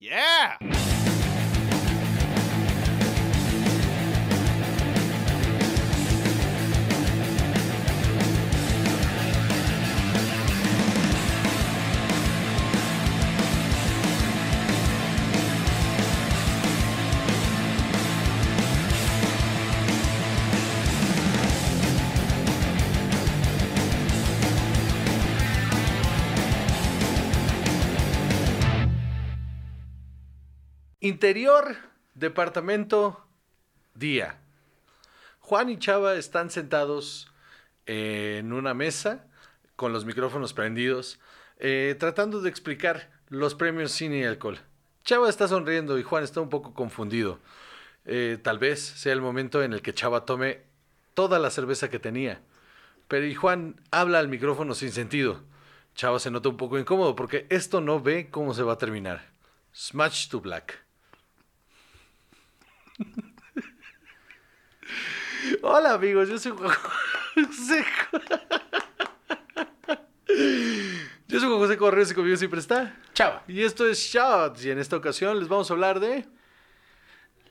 Yeah! Interior, departamento, día. Juan y Chava están sentados en una mesa con los micrófonos prendidos, eh, tratando de explicar los premios cine y alcohol. Chava está sonriendo y Juan está un poco confundido. Eh, tal vez sea el momento en el que Chava tome toda la cerveza que tenía. Pero y Juan habla al micrófono sin sentido. Chava se nota un poco incómodo porque esto no ve cómo se va a terminar. Smash to Black. Hola amigos, yo soy Juan José. Yo soy Juan José Correos y conmigo siempre está. Chava. Y esto es Shots y en esta ocasión les vamos a hablar de...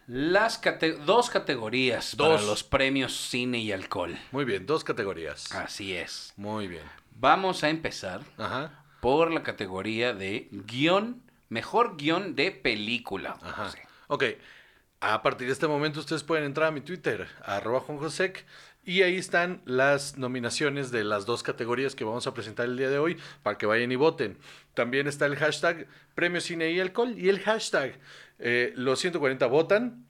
Las cate- dos categorías Dos. para los premios cine y alcohol. Muy bien, dos categorías. Así es. Muy bien. Vamos a empezar Ajá. por la categoría de guion, mejor guion de película. Ajá. José. Ok. A partir de este momento ustedes pueden entrar a mi Twitter, arroba juanjosec, y ahí están las nominaciones de las dos categorías que vamos a presentar el día de hoy para que vayan y voten. También está el hashtag Premio Cine y Alcohol y el hashtag eh, los 140 votan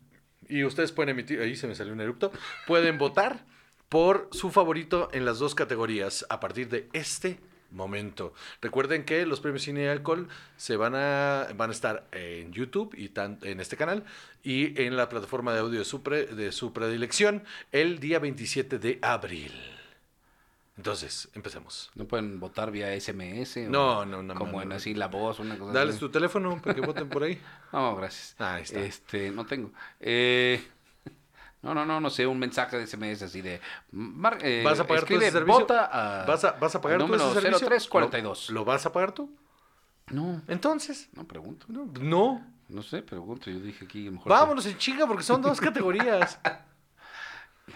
y ustedes pueden emitir, ahí se me salió un erupto, pueden votar por su favorito en las dos categorías a partir de este momento. Recuerden que los premios Cine y Alcohol se van a, van a estar en YouTube y tan- en este canal y en la plataforma de audio de su, pre- de su predilección el día 27 de abril. Entonces, empecemos. No pueden votar vía SMS. No, no, no, Como no, en no. así la voz, una cosa Dales así. tu teléfono para que voten por ahí. No, gracias. Ahí está. Este, no tengo. Eh, no, no, no, no sé, un mensaje de SMS así de. mar- eh, ¿Vas a pagar escribe, ese servicio? Vota a. ¿Vas a, vas a pagar tú ese servicio? 0342. ¿Lo, lo vas a pagar tú? No, Entonces, no pregunto. no. no. No sé, pregunto. Yo dije aquí, mejor. Vámonos en chinga porque son dos categorías. Ay,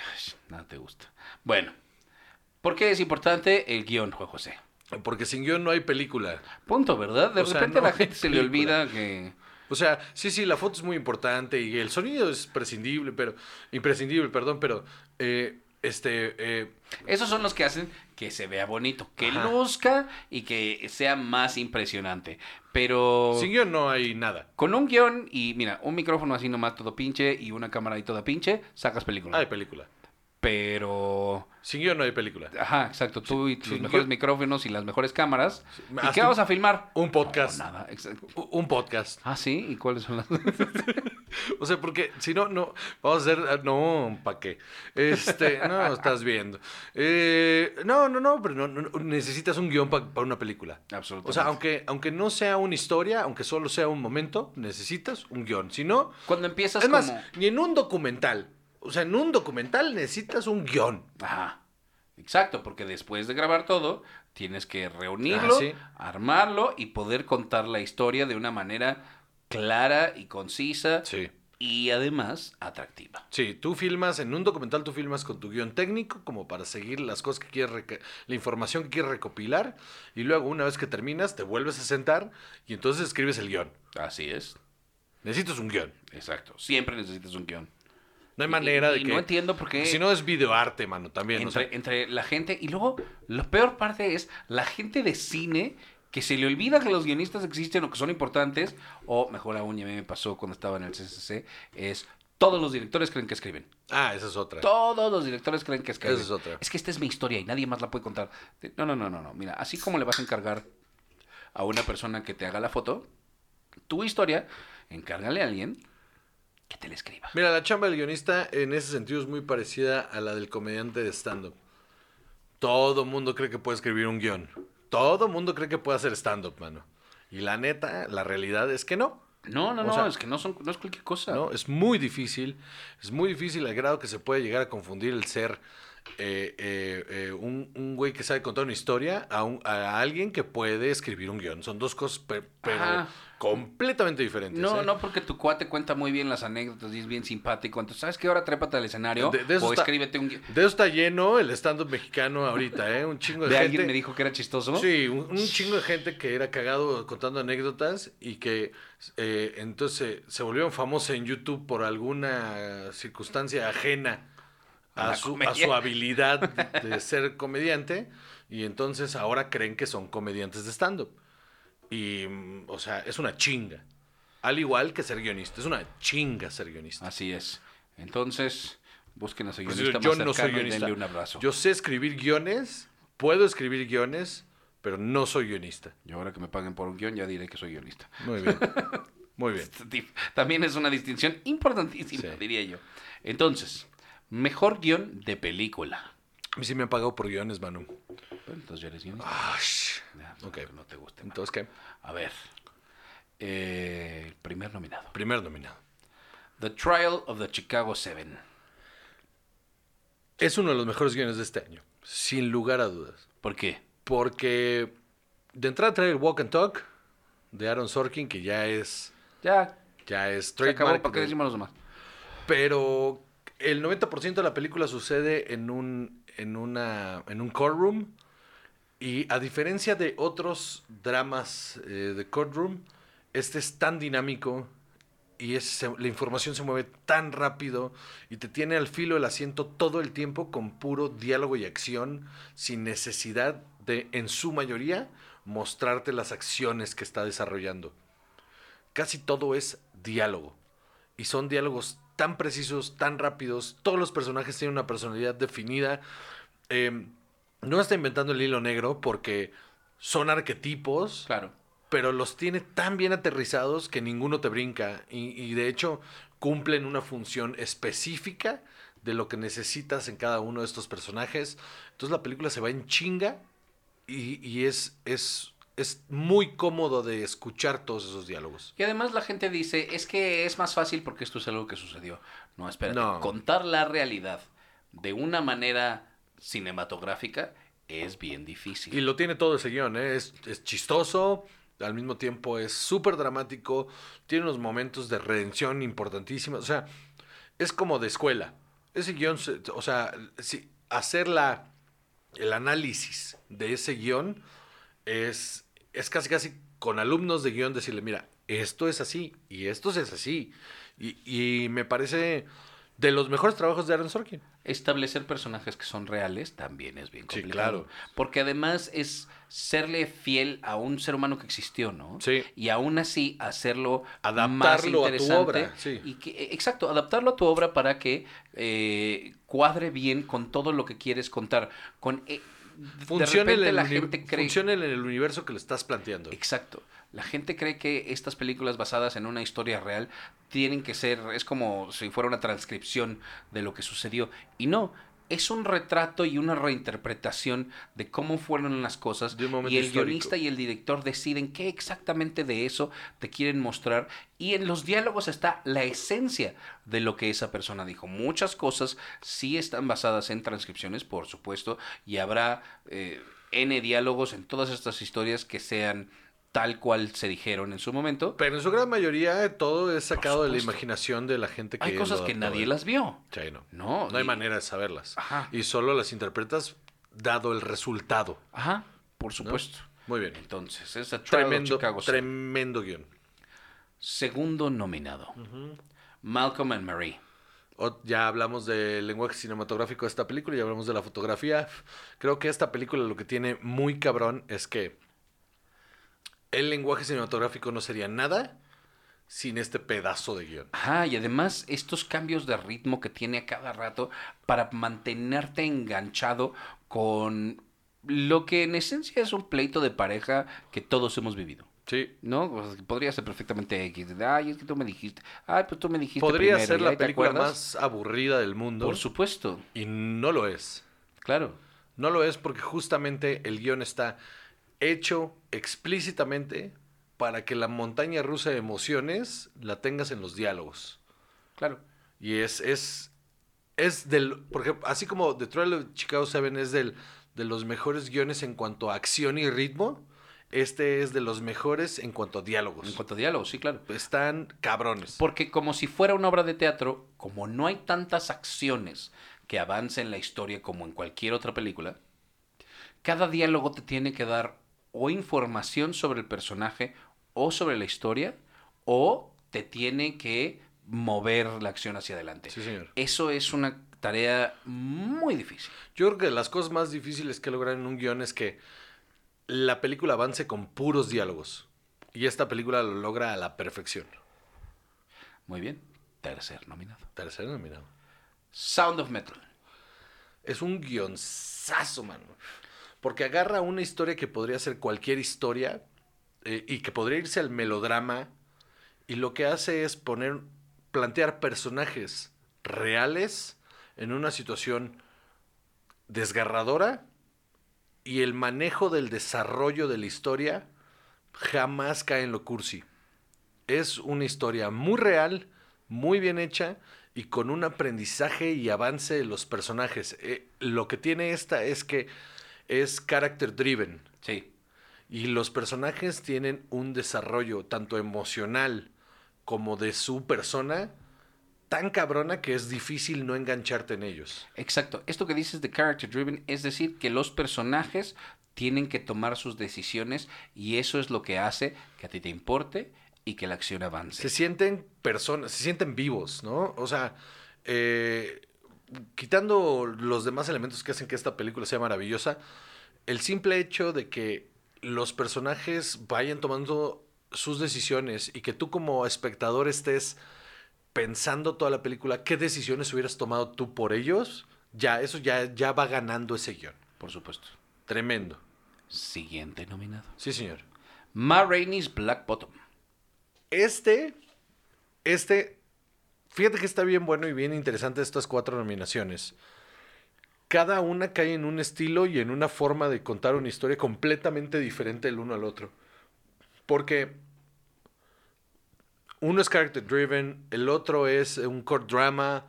nada te gusta. Bueno, ¿por qué es importante el guion, Juan José? Porque sin guion no hay película. Punto, ¿verdad? De O sea, repente a la gente se le olvida que. O sea, sí, sí, la foto es muy importante y el sonido es prescindible, pero imprescindible, perdón, pero eh, este eh, Esos son los que hacen que se vea bonito, que Ajá. luzca y que sea más impresionante. Pero. sin guion no hay nada. Con un guion y, mira, un micrófono así nomás todo pinche y una cámara ahí toda pinche, sacas película. Hay película. Pero... Sin guion no hay película. Ajá, exacto. Tú y tus mejores micrófonos y las mejores cámaras. ¿Y Haz qué vamos a filmar? Un podcast. No, nada. exacto. Un podcast. Ah, sí. ¿Y cuáles son las...? O sea, porque si no, no, vamos a hacer, no, ¿para qué? Este, no, estás viendo. Eh, no, no, no, pero no, no, necesitas un guion para una película. Absolutamente. O sea, aunque, aunque no sea una historia, aunque solo sea un momento, necesitas un guion. Si no, Cuando empiezas es más, como... ni en un documental. O sea, en un documental necesitas un guion. Ajá. Exacto, porque después de grabar todo, tienes que reunirlo, Ah, sí. armarlo y poder contar la historia de una manera clara y concisa Sí. y además atractiva. Sí, tú filmas, en un documental tú filmas con tu guion técnico como para seguir las cosas que quieres, la información que quieres recopilar y luego una vez que terminas te vuelves a sentar y entonces escribes el guion. Así es. Necesitas un guion. Exacto. Siempre necesitas un guion. No hay manera y- de que... no entiendo por qué- Si no es videoarte, mano, también. o Entre, sea, entre la gente. Y luego, lo peor parte es la gente de cine que se le olvida que los guionistas existen o que son importantes. O mejor aún, ya me pasó cuando estaba en el CCC. Es todos los directores creen que escriben. ah, esa es otra. Todos los directores creen que escriben. Esa es otra. Es que esta es mi historia y nadie más la puede contar. No, no, no, no, no. Mira, así como le vas a encargar a una persona que te haga la foto, tu historia, encárgale a alguien que te la escriba. Mira, la chamba del guionista en ese sentido es muy parecida a la del comediante de stand-up. Todo mundo cree que puede escribir un guion. Todo mundo cree que puede hacer stand-up, mano. Y la neta, la realidad es que no. No, no, O no, sea, es que no, son, no es cualquier cosa. ¿no? Es muy difícil, es muy difícil al grado que se puede llegar a confundir el ser eh, eh, eh, un, un güey que sabe contar una historia a, un- a alguien que puede escribir un guion. Son dos cosas, pe- pero Ajá. completamente diferentes. No, ¿eh? no porque tu cuate cuenta muy bien las anécdotas y es bien simpático. Entonces, ¿sabes qué? Ahora trépate al escenario De- de eso o está- escríbete un guion. De eso está lleno el stand-up mexicano ahorita, ¿eh? Un chingo de, De gente. alguien me dijo que era chistoso. Sí, un, un chingo de gente que era cagado contando anécdotas y que entonces se volvieron famosos en YouTube por alguna circunstancia ajena A su, a su habilidad de ser comediante y entonces ahora creen que son comediantes de stand-up. Y, mm, o sea, es una chinga. Al igual que ser guionista, es una chinga ser guionista. Así es. Entonces, busquen a su Pues guionista yo más no soy y guionista. denle un abrazo. Yo sé escribir guiones, puedo escribir guiones, pero no soy guionista. Y ahora que me paguen por un guion, ya diré que soy guionista. Muy bien. Muy bien. También es una distinción importantísima, Sí. diría yo. Entonces, mejor guion de película. A mí sí me han pagado por guiones, Manu. Bueno, entonces ya eres guionista. Ah, sh. Ya, ok. que No te guste. Entonces, ¿qué? A ver. Eh, primer nominado. Primer nominado. The Trial of the Chicago Seven. Es uno de los mejores guiones de este año, sin lugar a dudas. ¿Por qué? Porque de entrada trae el Walk and Talk de Aaron Sorkin, que ya es, Ya, ya es trademark. ¿Para qué de- decimos los demás? pero el 90% de la película sucede en un, en una, en un courtroom. Y a diferencia de otros dramas eh, de courtroom, este es tan dinámico y es, la información se mueve tan rápido y te tiene al filo del asiento todo el tiempo con puro diálogo y acción, sin necesidad de, en su mayoría, mostrarte las acciones que está desarrollando. Casi todo es diálogo. Y son diálogos tan precisos, tan rápidos. Todos los personajes tienen una personalidad definida. Eh, no está inventando el hilo negro porque son arquetipos, Claro. pero los tiene tan bien aterrizados que ninguno te brinca. Y, y de hecho cumplen una función específica de lo que necesitas en cada uno de estos personajes. Entonces la película se va en chinga y, y es, es, es muy cómodo de escuchar todos esos diálogos. Y además la gente dice, es que es más fácil porque esto es algo que sucedió. No, espérate. No. Contar la realidad de una manera cinematográfica es bien difícil. Y lo tiene todo ese guion, ¿eh? es, es chistoso, al mismo tiempo es súper dramático, tiene unos momentos de redención importantísimos, o sea, es como de escuela. Ese guion, o sea, si, hacer la, el análisis de ese guion es, es casi casi con alumnos de guion decirle, mira, esto es así y esto es así. Y, y me parece de los mejores trabajos de Aaron Sorkin. Establecer personajes que son reales también es bien Sí, complicado. claro. Porque además es serle fiel a un ser humano que existió, ¿no? Sí. Y aún así hacerlo más Adaptarlo a tu obra, sí. Y que, eh, exacto, adaptarlo a tu obra para que eh, cuadre bien con todo lo que quieres contar. Con, eh, de Funcione en, el la uni- gente cree... funcione en el universo que le estás planteando. Exacto. La gente cree que estas películas basadas en una historia real tienen que ser, es como si fuera una transcripción de lo que sucedió. Y no, es un retrato y una reinterpretación de cómo fueron las cosas. De un momento y el histórico. guionista y el director deciden qué exactamente de eso te quieren mostrar. Y en los diálogos está la esencia de lo que esa persona dijo. Muchas cosas sí están basadas en transcripciones, por supuesto, y habrá eh, N diálogos en todas estas historias que sean tal cual se dijeron en su momento. Pero en su gran mayoría todo es sacado de la imaginación de la gente que Hay cosas que nadie ¿eh? las vio. Sí, no. No, No hay y- manera de saberlas. Ajá. Y solo las interpretas dado el resultado. Ajá, por supuesto. Muy bien. Entonces, es A Tremendo, Chicago tremendo guion. Segundo nominado. Malcolm and Marie. O- ya hablamos del lenguaje cinematográfico de esta película, ya hablamos de la fotografía. Creo que esta película lo que tiene muy cabrón es que el lenguaje cinematográfico no sería nada sin este pedazo de guion. Ajá, y además estos cambios de ritmo que tiene a cada rato para mantenerte enganchado con lo que en esencia es un pleito de pareja que todos hemos vivido. Sí. ¿No? O sea, podría ser perfectamente X. Ay, es que tú me dijiste. Ay, pues tú me dijiste. Podría primero", ser la película más aburrida del mundo. Por supuesto, Y no lo es. claro. No lo es porque justamente el guion está hecho explícitamente para que la montaña rusa de emociones la tengas en los diálogos. Claro. Y es, es, Es del, por ejemplo, así como The Trial of Chicago 7 es del, de los mejores guiones en cuanto a acción y ritmo, este es de los mejores en cuanto a diálogos. En cuanto a diálogos, sí, claro. Están cabrones. Porque como si fuera una obra de teatro, como no hay tantas acciones que avancen la historia como en cualquier otra película, cada diálogo te tiene que dar o información sobre el personaje o sobre la historia, o te tiene que mover la acción hacia adelante. Sí, señor. Eso es una tarea muy difícil. Yo creo que de las cosas más difíciles que lograr en un guion es que la película avance con puros diálogos. Y esta película lo logra a la perfección. Muy bien. Tercer nominado. Tercer nominado. Sound of Metal. Es un guionzazo, mano. Porque agarra una historia que podría ser cualquier historia eh, y que podría irse al melodrama. Y lo que hace es poner, plantear personajes reales en una situación desgarradora y el manejo del desarrollo de la historia jamás cae en lo cursi. Es una historia muy real, muy bien hecha y con un aprendizaje y avance de los personajes. Eh, lo que tiene esta es que es character driven Sí. y los personajes tienen un desarrollo tanto emocional como de su persona tan cabrona que es difícil no engancharte en ellos. Exacto. Esto que dices de character driven es decir que los personajes tienen que tomar sus decisiones y eso es lo que hace que a ti te importe y que la acción avance. Se sienten personas, se sienten vivos, ¿no? O sea, eh, quitando los demás elementos que hacen que esta película sea maravillosa, el simple hecho de que los personajes vayan tomando sus decisiones y que tú como espectador estés pensando toda la película qué decisiones hubieras tomado tú por ellos, ya, eso ya, ya va ganando ese guion. Por supuesto. Tremendo. Siguiente nominado. Sí, señor. Ma Rainey's Black Bottom. Este, este, fíjate que está bien bueno y bien interesante estas cuatro nominaciones. Cada una cae en un estilo y en una forma de contar una historia completamente diferente el uno al otro. Porque uno es character driven, el otro es un core drama.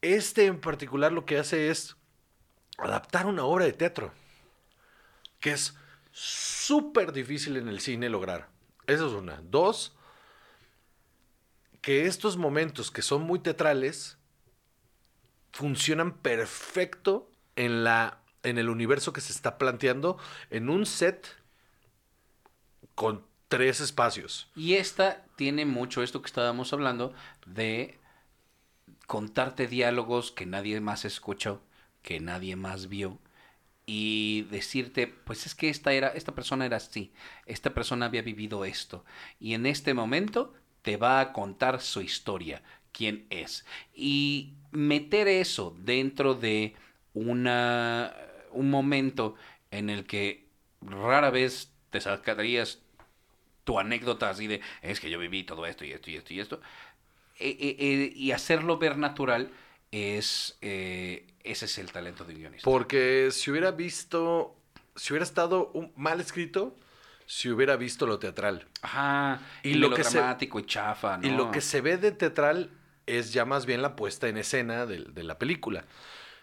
Este en particular lo que hace es adaptar una obra de teatro. Que es súper difícil en el cine lograr. Esa es una. Dos, que estos momentos que son muy teatrales funcionan perfecto en la en el universo que se está planteando en un set con tres espacios. Y esta tiene mucho esto que estábamos hablando de contarte diálogos que nadie más escuchó, que nadie más vio y decirte, pues es que esta era esta persona era así, esta persona había vivido esto y en este momento te va a contar su historia, quién es. Y meter eso dentro de una un momento en el que rara vez te sacarías tu anécdota así de, es que yo viví todo esto y esto y esto y esto, eh, eh, eh, y hacerlo ver natural es, eh, ese es el talento de un guionista. Porque si hubiera visto, si hubiera estado mal escrito, si hubiera visto lo teatral. Ajá, Y y, lo se- dramático y chafa, ¿no? Y lo que se ve de teatral es ya más bien la puesta en escena de, de la película.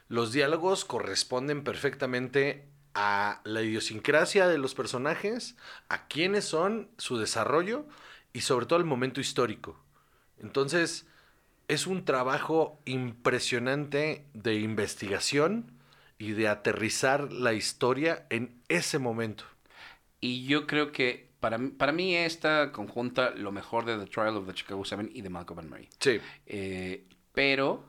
Los diálogos corresponden perfectamente a la idiosincrasia de los personajes, a quiénes son, su desarrollo y sobre todo el momento histórico. Entonces, es un trabajo impresionante de investigación y de aterrizar la historia en ese momento. Y yo creo que para, mí- para mí esta conjunta lo mejor de The Trial of the Chicago Seven y de Malcolm and Mary. Sí, Eh, pero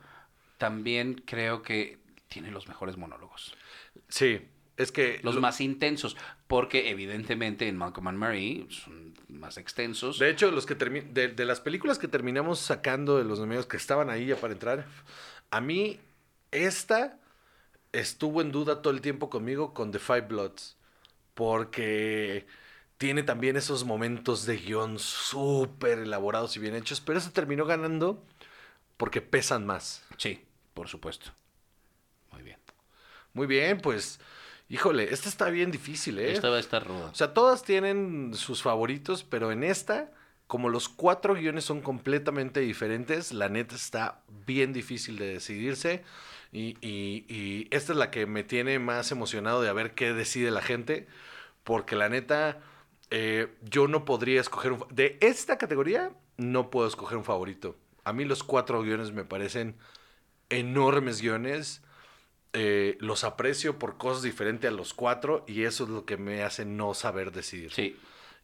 también creo que tiene los mejores monólogos. sí. Es que Los lo- más intensos, porque evidentemente en Malcolm and Mary son más extensos. De hecho, los que de, de las películas que terminamos sacando de los nominados que estaban ahí ya para entrar, a mí esta estuvo en duda todo el tiempo conmigo con The Five Bloods, porque tiene también esos momentos de guion súper elaborados y bien hechos, pero eso terminó ganando porque pesan más. Sí, por supuesto. Muy bien. Muy bien, pues, híjole, esta está bien difícil, ¿eh? Esta va a estar ruda. O sea, todas tienen sus favoritos, pero en esta como los cuatro guiones son completamente diferentes, la neta está bien difícil de decidirse. Y, y- y esta es la que me tiene más emocionado de a ver qué decide la gente. Porque la neta, eh, yo no podría escoger un... De esta categoría, no puedo escoger un favorito. A mí los cuatro guiones me parecen enormes guiones. Eh, los aprecio por cosas diferentes a los cuatro y eso es lo que me hace no saber decidir. Sí.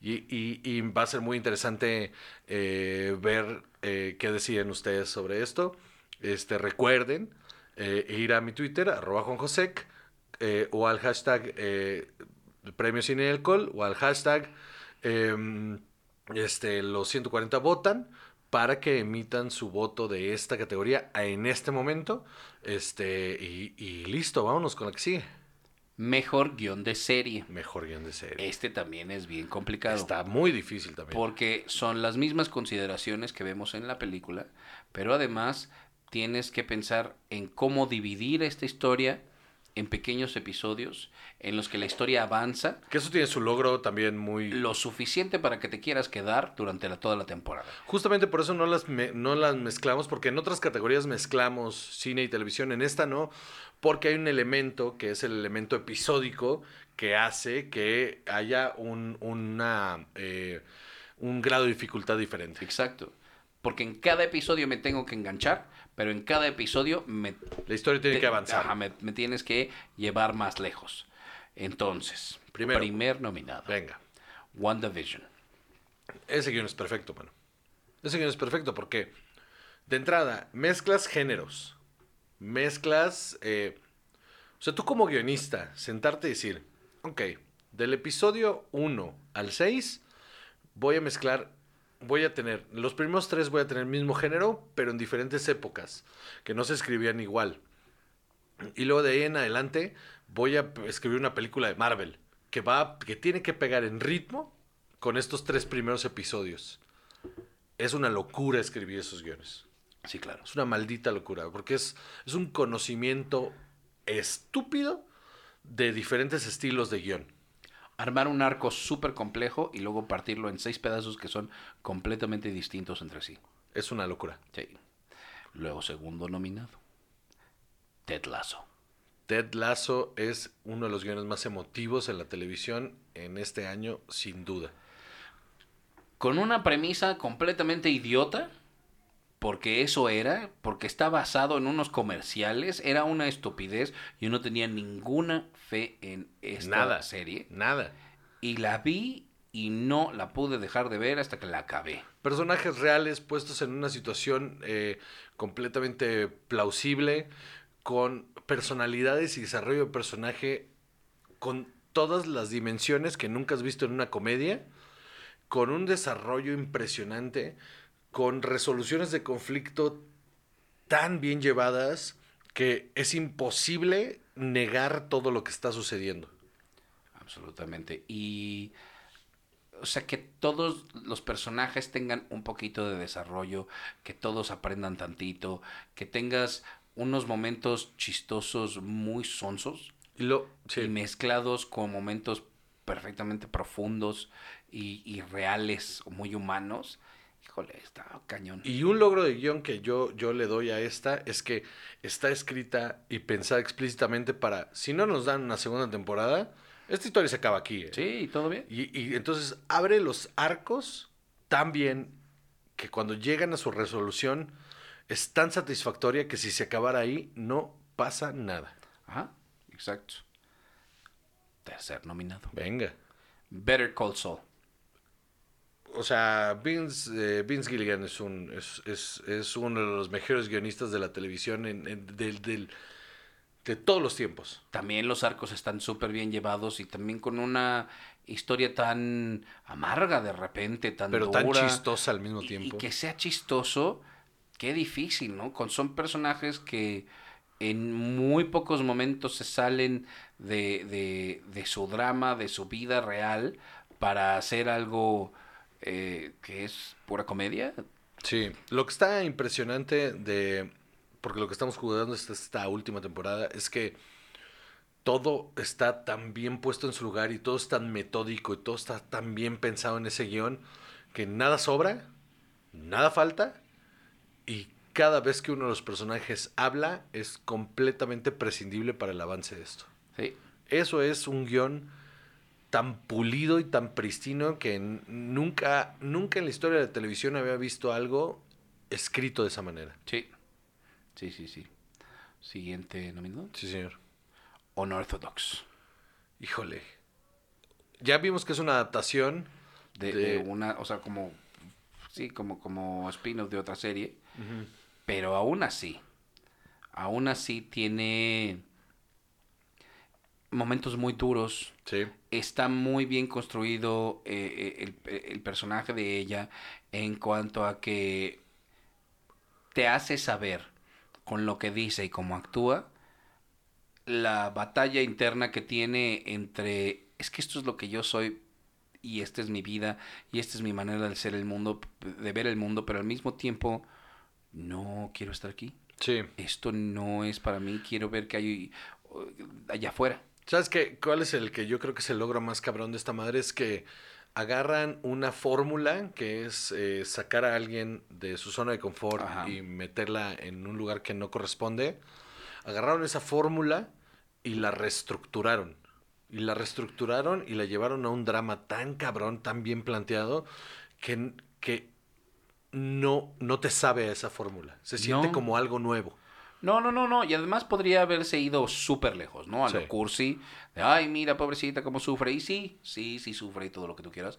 Y, y- y va a ser muy interesante eh, ver eh, qué deciden ustedes sobre esto. Este, recuerden eh, ir a mi Twitter, arroba juanjosec, eh, o al hashtag eh, premio sin alcohol, o al hashtag em, este, los 140 votan para que emitan su voto de esta categoría en este momento. Este, y, y listo, vámonos con la que sigue. Mejor guion de serie. Mejor guion de serie. Este también es bien complicado. Está muy difícil también. Porque son las mismas consideraciones que vemos en la película, pero además tienes que pensar en cómo dividir esta historia en pequeños episodios en los que la historia avanza Que eso tiene su logro también muy... lo suficiente para que te quieras quedar durante la- toda la temporada. Justamente por eso no las, me- no las mezclamos, porque en otras categorías mezclamos cine y televisión, en esta no, porque hay un elemento que es el elemento episódico que hace que haya un, una, eh, un grado de dificultad diferente. Exacto. Porque en cada episodio me tengo que enganchar, pero en cada episodio me La historia tiene te- que avanzar. ajá, me, me tienes que llevar más lejos. Entonces, Primero. primer nominado. Venga, WandaVision. ese guion es perfecto, mano. Ese guion es perfecto porque, de entrada, mezclas géneros, mezclas... eh, o sea, tú como guionista, sentarte y decir, ok, del episodio 1 al 6 voy a mezclar, voy a tener, los primeros tres voy a tener el mismo género, pero en diferentes épocas, que no se escribían igual. Y luego de ahí en adelante voy a escribir una película de Marvel, que, va, que tiene que pegar en ritmo con estos tres primeros episodios. Es una locura escribir esos guiones. Sí, claro. Es una maldita locura, porque es, es un conocimiento estúpido de diferentes estilos de guion. Armar un arco súper complejo y luego partirlo en seis pedazos que son completamente distintos entre sí. Es una locura. Sí. Luego, segundo nominado. Ted Lasso. Ted Lasso es uno de los guiones más emotivos en la televisión en este año, sin duda. Con una premisa completamente idiota, porque eso era, porque está basado en unos comerciales, era una estupidez. Yo no tenía ninguna fe en esta Nada. serie. Nada. Y la vi y no la pude dejar de ver hasta que la acabé. Personajes reales puestos en una situación eh, completamente plausible, con personalidades y desarrollo de personaje con todas las dimensiones que nunca has visto en una comedia, con un desarrollo impresionante, con resoluciones de conflicto tan bien llevadas que es imposible negar todo lo que está sucediendo. Absolutamente. Y. O sea, que todos los personajes tengan un poquito de desarrollo, que todos aprendan tantito, que tengas unos momentos chistosos muy sonsos Y lo, sí. y mezclados con momentos perfectamente profundos y, y reales, muy humanos. Híjole, está cañón. Y un logro de guion que yo, yo le doy a esta es que está escrita y pensada explícitamente para, si no nos dan una segunda temporada, esta historia se acaba aquí. ¿eh? Sí, ¿todo bien? Y, y entonces abre los arcos tan bien que cuando llegan a su resolución es tan satisfactoria que si se acabara ahí no pasa nada. Ajá, exacto. Tercer nominado. Venga. Better Call Saul. O sea, Vince, eh, Vince Gilligan es, un, es, es, es uno de los mejores guionistas de la televisión en, en- del, del- de todos los tiempos. También los arcos están súper bien llevados y también con una historia tan amarga de repente, tan Pero tan chistosa al mismo Y- tiempo. Y, que sea chistoso, qué difícil, ¿no? Con, son personajes que en muy pocos momentos se salen de, de, de su drama, de su vida real, para hacer algo eh, que es pura comedia. Sí, lo que está impresionante de, porque lo que estamos jugando esta, esta última temporada es que todo está tan bien puesto en su lugar y todo es tan metódico y todo está tan bien pensado en ese guion que nada sobra, nada falta y cada vez que uno de los personajes habla es completamente prescindible para el avance de esto. Sí. Eso es un guion tan pulido y tan pristino que nunca, nunca en la historia de la televisión había visto algo escrito de esa manera. Sí. Sí, sí, sí. Siguiente nominado. Sí, señor. Unorthodox. Híjole. Ya vimos que es una adaptación De, de- de una, o sea, como, sí, como, como spin-off de otra serie. Pero aún así, aún así tiene momentos muy duros. Sí. Está muy bien construido eh, eh, el, el personaje de ella en cuanto a que te hace saber con lo que dice y cómo actúa la batalla interna que tiene entre es que esto es lo que yo soy y esta es mi vida y esta es mi manera de ser el mundo, de ver el mundo, pero al mismo tiempo no quiero estar aquí. Sí. Esto no es para mí, quiero ver qué hay allá afuera. ¿Sabes qué? ¿Cuál es el que yo creo que se logra más cabrón de esta madre? Es que agarran una fórmula que es eh, sacar a alguien de su zona de confort Ajá. y meterla en un lugar que no corresponde. Agarraron esa fórmula y la reestructuraron. Y la reestructuraron y la llevaron a un drama tan cabrón, tan bien planteado, que, que no, no te sabe a esa fórmula. Se siente No. como algo nuevo. No, no, no, no. Y además podría haberse ido súper lejos, ¿no? A Sí. lo cursi. De, ay, mira, pobrecita, cómo sufre. Y sí, sí, sí sufre y todo lo que tú quieras.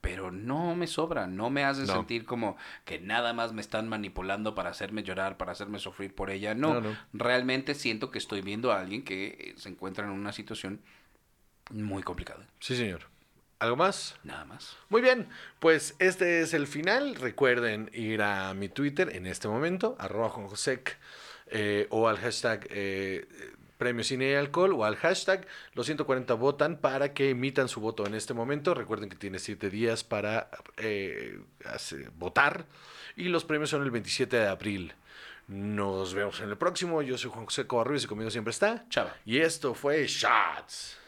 Pero no me sobra, no me hace No. sentir como que nada más me están manipulando para hacerme llorar, para hacerme sufrir por ella. No, No, no. realmente siento que estoy viendo a alguien que eh, se encuentra en una situación muy complicada. Sí, señor. ¿Algo más? Nada más. Muy bien, pues este es el final. Recuerden ir a mi Twitter en este momento, arroba juanjosec, eh, o al hashtag eh, Premio Cine y Alcohol, o al hashtag los 140 votan para que emitan su voto en este momento. Recuerden que tiene 7 días para eh, votar y los premios son el 27 de abril. Nos vemos en el próximo. Yo soy Juan José Covarrubias y conmigo siempre está. Chava. Y esto fue Shots.